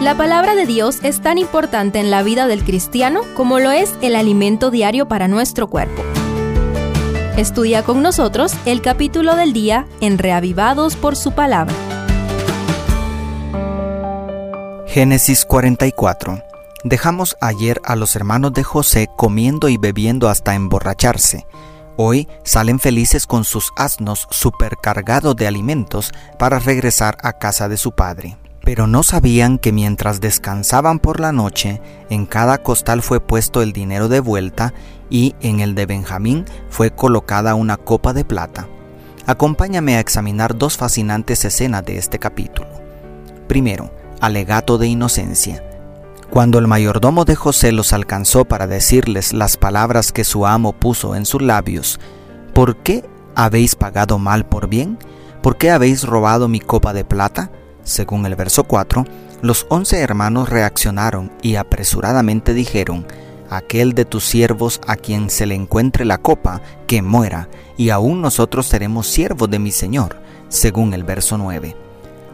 La palabra de Dios es tan importante en la vida del cristiano como lo es el alimento diario para nuestro cuerpo. Estudia con nosotros el capítulo del día en Reavivados por su palabra. Génesis 44. Dejamos ayer a los hermanos de José comiendo y bebiendo hasta emborracharse. Hoy salen felices con sus asnos supercargados de alimentos para regresar a casa de su padre. Pero no sabían que mientras descansaban por la noche, en cada costal fue puesto el dinero de vuelta y en el de Benjamín fue colocada una copa de plata. Acompáñame a examinar dos fascinantes escenas de este capítulo. Primero, alegato de inocencia. Cuando el mayordomo de José los alcanzó para decirles las palabras que su amo puso en sus labios, ¿por qué habéis pagado mal por bien? ¿Por qué habéis robado mi copa de plata? Según el verso 4, los once hermanos reaccionaron y apresuradamente dijeron, aquel de tus siervos a quien se le encuentre la copa, que muera, y aún nosotros seremos siervos de mi Señor, según el verso 9.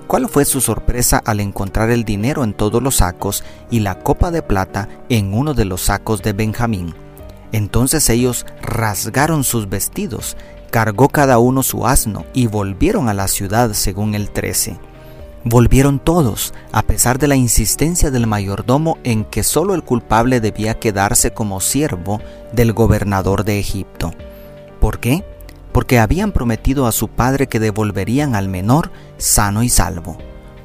¿Cuál fue su sorpresa al encontrar el dinero en todos los sacos y la copa de plata en uno de los sacos de Benjamín? Entonces ellos rasgaron sus vestidos, cargó cada uno su asno y volvieron a la ciudad según el 13. Volvieron todos, a pesar de la insistencia del mayordomo en que solo el culpable debía quedarse como siervo del gobernador de Egipto. ¿Por qué? porque habían prometido a su padre que devolverían al menor sano y salvo,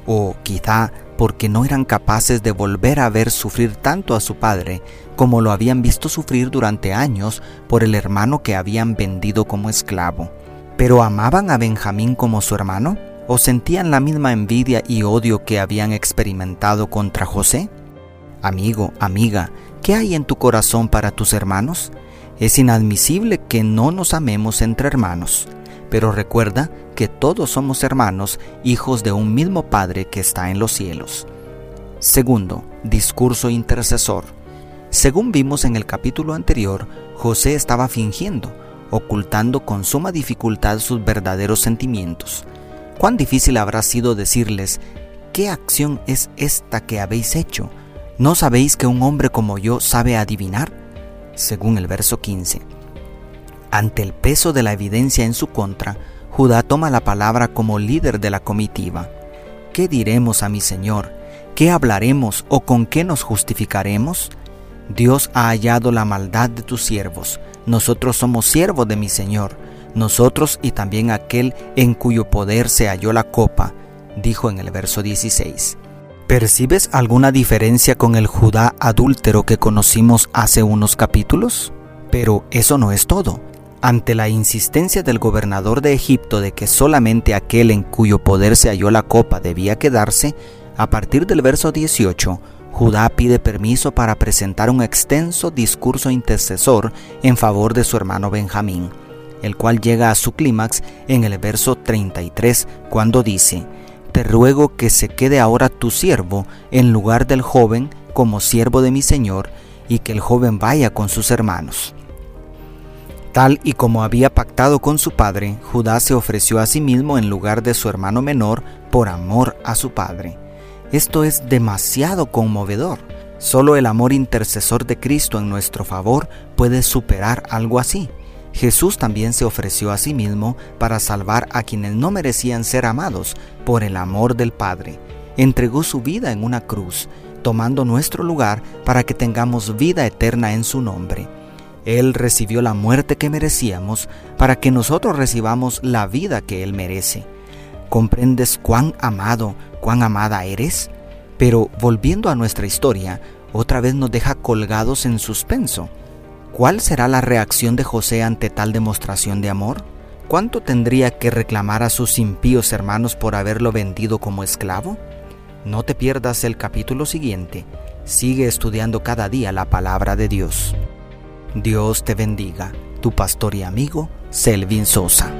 o quizá porque no eran capaces de volver a ver sufrir tanto a su padre como lo habían visto sufrir durante años por el hermano que habían vendido como esclavo. ¿Pero amaban a Benjamín como su hermano? ¿O sentían la misma envidia y odio que habían experimentado contra José? Amigo, amiga, ¿qué hay en tu corazón para tus hermanos? Es inadmisible que no nos amemos entre hermanos, pero recuerda que todos somos hermanos, hijos de un mismo Padre que está en los cielos. Segundo, discurso intercesor. Según vimos en el capítulo anterior, José estaba fingiendo, ocultando con suma dificultad sus verdaderos sentimientos. ¿Cuán difícil habrá sido decirles, ¿qué acción es esta que habéis hecho? ¿No sabéis que un hombre como yo sabe adivinar? según el verso 15. Ante el peso de la evidencia en su contra, Judá toma la palabra como líder de la comitiva. ¿Qué diremos a mi Señor? ¿Qué hablaremos o con qué nos justificaremos? Dios ha hallado la maldad de tus siervos. Nosotros somos siervos de mi Señor. Nosotros y también aquel en cuyo poder se halló la copa, dijo en el verso 16. ¿Percibes alguna diferencia con el Judá adúltero que conocimos hace unos capítulos? Pero eso no es todo. Ante la insistencia del gobernador de Egipto de que solamente aquel en cuyo poder se halló la copa debía quedarse, a partir del verso 18, Judá pide permiso para presentar un extenso discurso intercesor en favor de su hermano Benjamín, el cual llega a su clímax en el verso 33 cuando dice, te ruego que se quede ahora tu siervo en lugar del joven como siervo de mi Señor, y que el joven vaya con sus hermanos. Tal y como había pactado con su padre, Judá se ofreció a sí mismo en lugar de su hermano menor por amor a su padre. Esto es demasiado conmovedor. Solo el amor intercesor de Cristo en nuestro favor puede superar algo así. Jesús también se ofreció a sí mismo para salvar a quienes no merecían ser amados por el amor del Padre. Entregó su vida en una cruz, tomando nuestro lugar para que tengamos vida eterna en su nombre. Él recibió la muerte que merecíamos para que nosotros recibamos la vida que Él merece. ¿Comprendes cuán amado, cuán amada eres? Pero volviendo a nuestra historia, otra vez nos deja colgados en suspenso. ¿Cuál será la reacción de José ante tal demostración de amor? ¿Cuánto tendría que reclamar a sus impíos hermanos por haberlo vendido como esclavo? No te pierdas el capítulo siguiente. Sigue estudiando cada día la palabra de Dios. Dios te bendiga, tu pastor y amigo, Selvin Sosa.